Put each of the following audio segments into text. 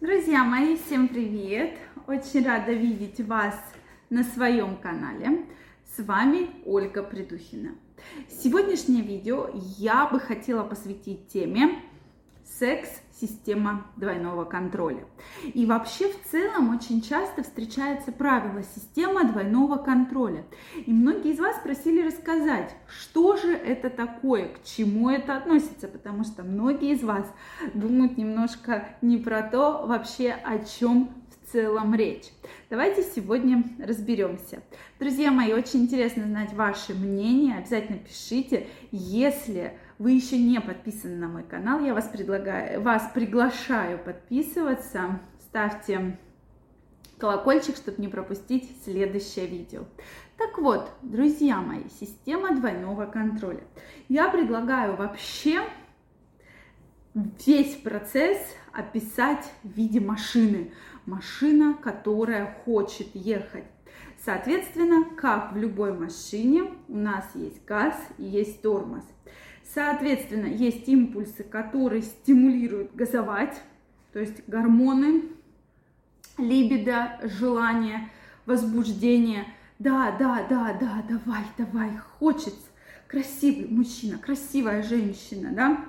Друзья мои, всем привет! Очень рада видеть вас на своем канале. С вами Ольга Придухина. Сегодняшнее видео я бы хотела посвятить теме секс система двойного контроля. И вообще в целом очень часто встречается правило система двойного контроля. И многие из вас просили рассказать, что же это такое, к чему это относится, потому что многие из вас думают немножко не про то вообще, о чем в целом речь. Давайте сегодня разберемся. Друзья мои, очень интересно знать ваше мнение. Обязательно пишите, если вы еще не подписаны на мой канал, я вас, предлагаю, вас приглашаю подписываться. Ставьте колокольчик, чтобы не пропустить следующее видео. Так вот, друзья мои, система двойного контроля. Я предлагаю вообще весь процесс описать в виде машины. Машина, которая хочет ехать. Соответственно, как в любой машине, у нас есть газ и есть тормоз. Соответственно, есть импульсы, которые стимулируют газовать, то есть гормоны, либидо, желание, возбуждение. Да, да, да, да, давай, давай, хочется. Красивый мужчина, красивая женщина, да?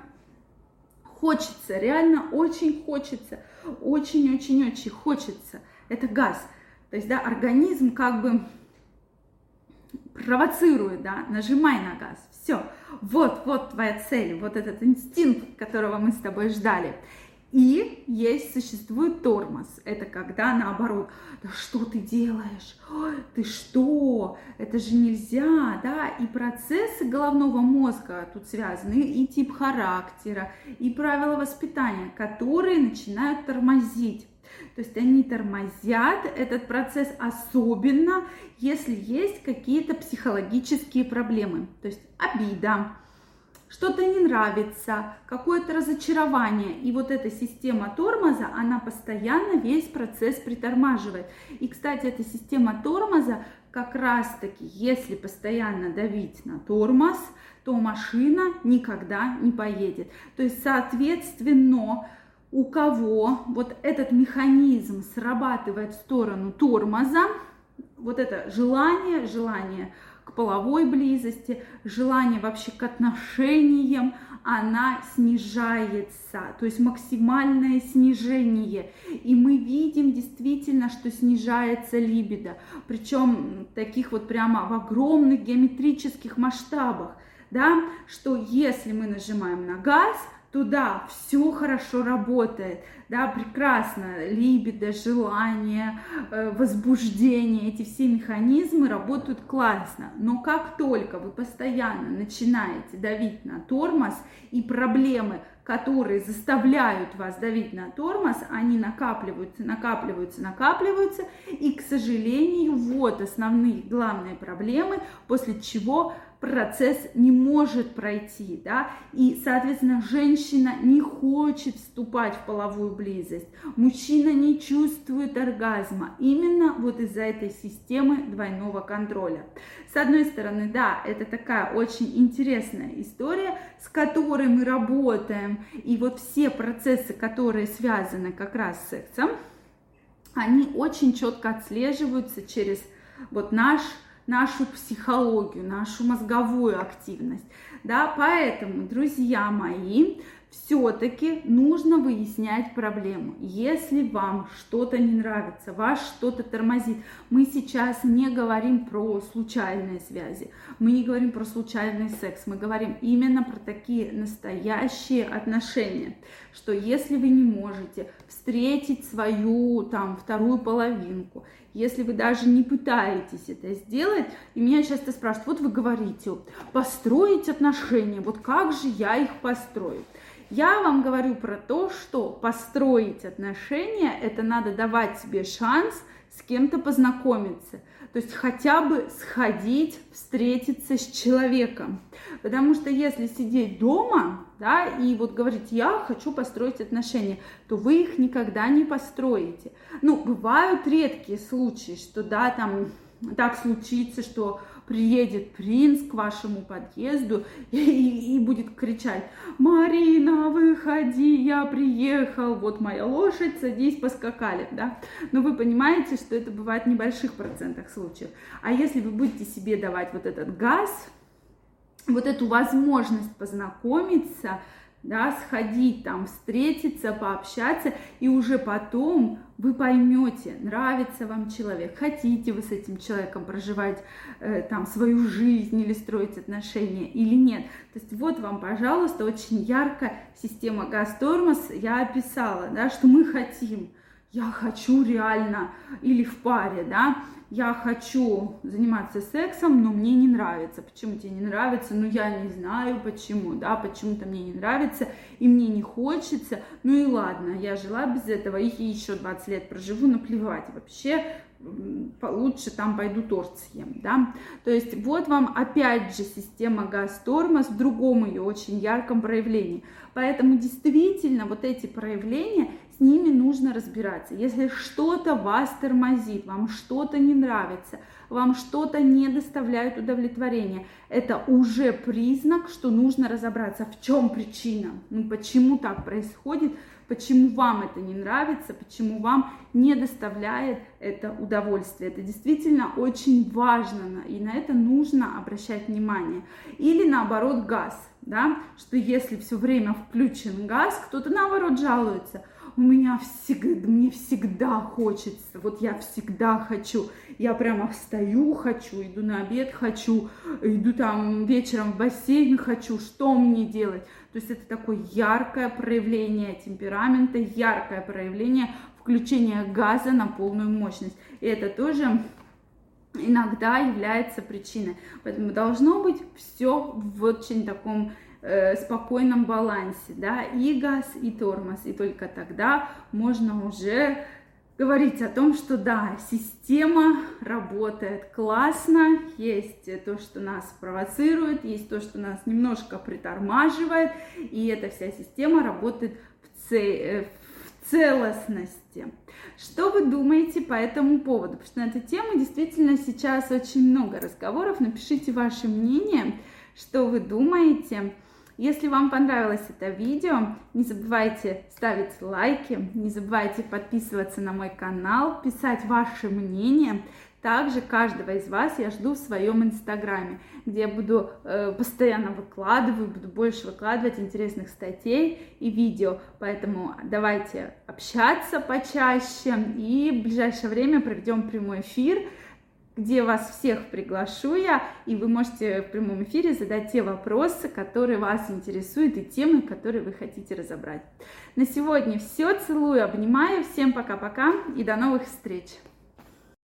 Хочется, реально очень хочется, очень-очень-очень хочется. Это газ. То есть, да, организм как бы провоцирует, да, нажимай на газ, все, вот, вот твоя цель, вот этот инстинкт, которого мы с тобой ждали. И есть, существует тормоз. Это когда наоборот, да что ты делаешь? Ой, ты что? Это же нельзя, да? И процессы головного мозга тут связаны, и тип характера, и правила воспитания, которые начинают тормозить. То есть они тормозят этот процесс, особенно если есть какие-то психологические проблемы. То есть обида, что-то не нравится, какое-то разочарование. И вот эта система тормоза, она постоянно весь процесс притормаживает. И, кстати, эта система тормоза как раз-таки, если постоянно давить на тормоз, то машина никогда не поедет. То есть, соответственно, у кого вот этот механизм срабатывает в сторону тормоза, вот это желание, желание к половой близости, желание вообще к отношениям, она снижается, то есть максимальное снижение. И мы видим действительно, что снижается либидо, причем таких вот прямо в огромных геометрических масштабах, да, что если мы нажимаем на газ, туда все хорошо работает, да, прекрасно, либидо, желание, э, возбуждение, эти все механизмы работают классно, но как только вы постоянно начинаете давить на тормоз и проблемы, которые заставляют вас давить на тормоз, они накапливаются, накапливаются, накапливаются, и, к сожалению, вот основные главные проблемы, после чего процесс не может пройти, да, и, соответственно, женщина не хочет вступать в половую близость, мужчина не чувствует оргазма, именно вот из-за этой системы двойного контроля. С одной стороны, да, это такая очень интересная история, с которой мы работаем, и вот все процессы, которые связаны как раз с сексом, они очень четко отслеживаются через вот наш нашу психологию, нашу мозговую активность. Да, поэтому, друзья мои, все-таки нужно выяснять проблему. Если вам что-то не нравится, вас что-то тормозит, мы сейчас не говорим про случайные связи, мы не говорим про случайный секс, мы говорим именно про такие настоящие отношения, что если вы не можете встретить свою там вторую половинку, если вы даже не пытаетесь это сделать, и меня часто спрашивают, вот вы говорите, построить отношения, вот как же я их построю? Я вам говорю про то, что построить отношения, это надо давать себе шанс с кем-то познакомиться. То есть хотя бы сходить, встретиться с человеком. Потому что если сидеть дома, да, и вот говорить, я хочу построить отношения, то вы их никогда не построите. Ну, бывают редкие случаи, что, да, там так случится, что приедет принц к вашему подъезду и, и, и будет кричать, Марина, выходи, я приехал, вот моя лошадь, садись, поскакали, да. Но вы понимаете, что это бывает в небольших процентах случаев. А если вы будете себе давать вот этот газ, вот эту возможность познакомиться, да, сходить там, встретиться, пообщаться, и уже потом вы поймете, нравится вам человек, хотите вы с этим человеком проживать э, там свою жизнь или строить отношения или нет. То есть вот вам, пожалуйста, очень ярко система газ-тормоз я описала, да, что мы хотим. Я хочу реально или в паре, да, я хочу заниматься сексом, но мне не нравится. Почему тебе не нравится? Ну, я не знаю почему, да, почему-то мне не нравится, и мне не хочется. Ну и ладно, я жила без этого, и еще 20 лет проживу, наплевать вообще, получше там пойду торт съем, да. То есть вот вам опять же система газ-тормоз другом ее очень ярком проявлении. Поэтому действительно вот эти проявления, с ними нужно разбираться. Если что-то вас тормозит, вам что-то не нравится, вам что-то не доставляет удовлетворения, это уже признак, что нужно разобраться, в чем причина, ну почему так происходит, почему вам это не нравится, почему вам не доставляет это удовольствие. Это действительно очень важно, и на это нужно обращать внимание. Или наоборот газ, да, что если все время включен газ, кто-то наоборот жалуется – у меня всегда, мне всегда хочется, вот я всегда хочу, я прямо встаю, хочу, иду на обед, хочу, иду там вечером в бассейн, хочу, что мне делать? То есть это такое яркое проявление темперамента, яркое проявление включения газа на полную мощность. И это тоже иногда является причиной. Поэтому должно быть все в очень таком э, спокойном балансе, да, и газ, и тормоз, и только тогда можно уже говорить о том, что да, система работает классно, есть то, что нас провоцирует, есть то, что нас немножко притормаживает, и эта вся система работает в, ц... Э, в целостности. Что вы думаете по этому поводу? Потому что на эту тему действительно сейчас очень много разговоров. Напишите ваше мнение, что вы думаете. Если вам понравилось это видео, не забывайте ставить лайки, не забывайте подписываться на мой канал, писать ваше мнение. Также каждого из вас я жду в своем инстаграме, где я буду э, постоянно выкладывать, буду больше выкладывать интересных статей и видео. Поэтому давайте общаться почаще и в ближайшее время проведем прямой эфир где вас всех приглашу я, и вы можете в прямом эфире задать те вопросы, которые вас интересуют, и темы, которые вы хотите разобрать. На сегодня все. Целую, обнимаю. Всем пока-пока и до новых встреч.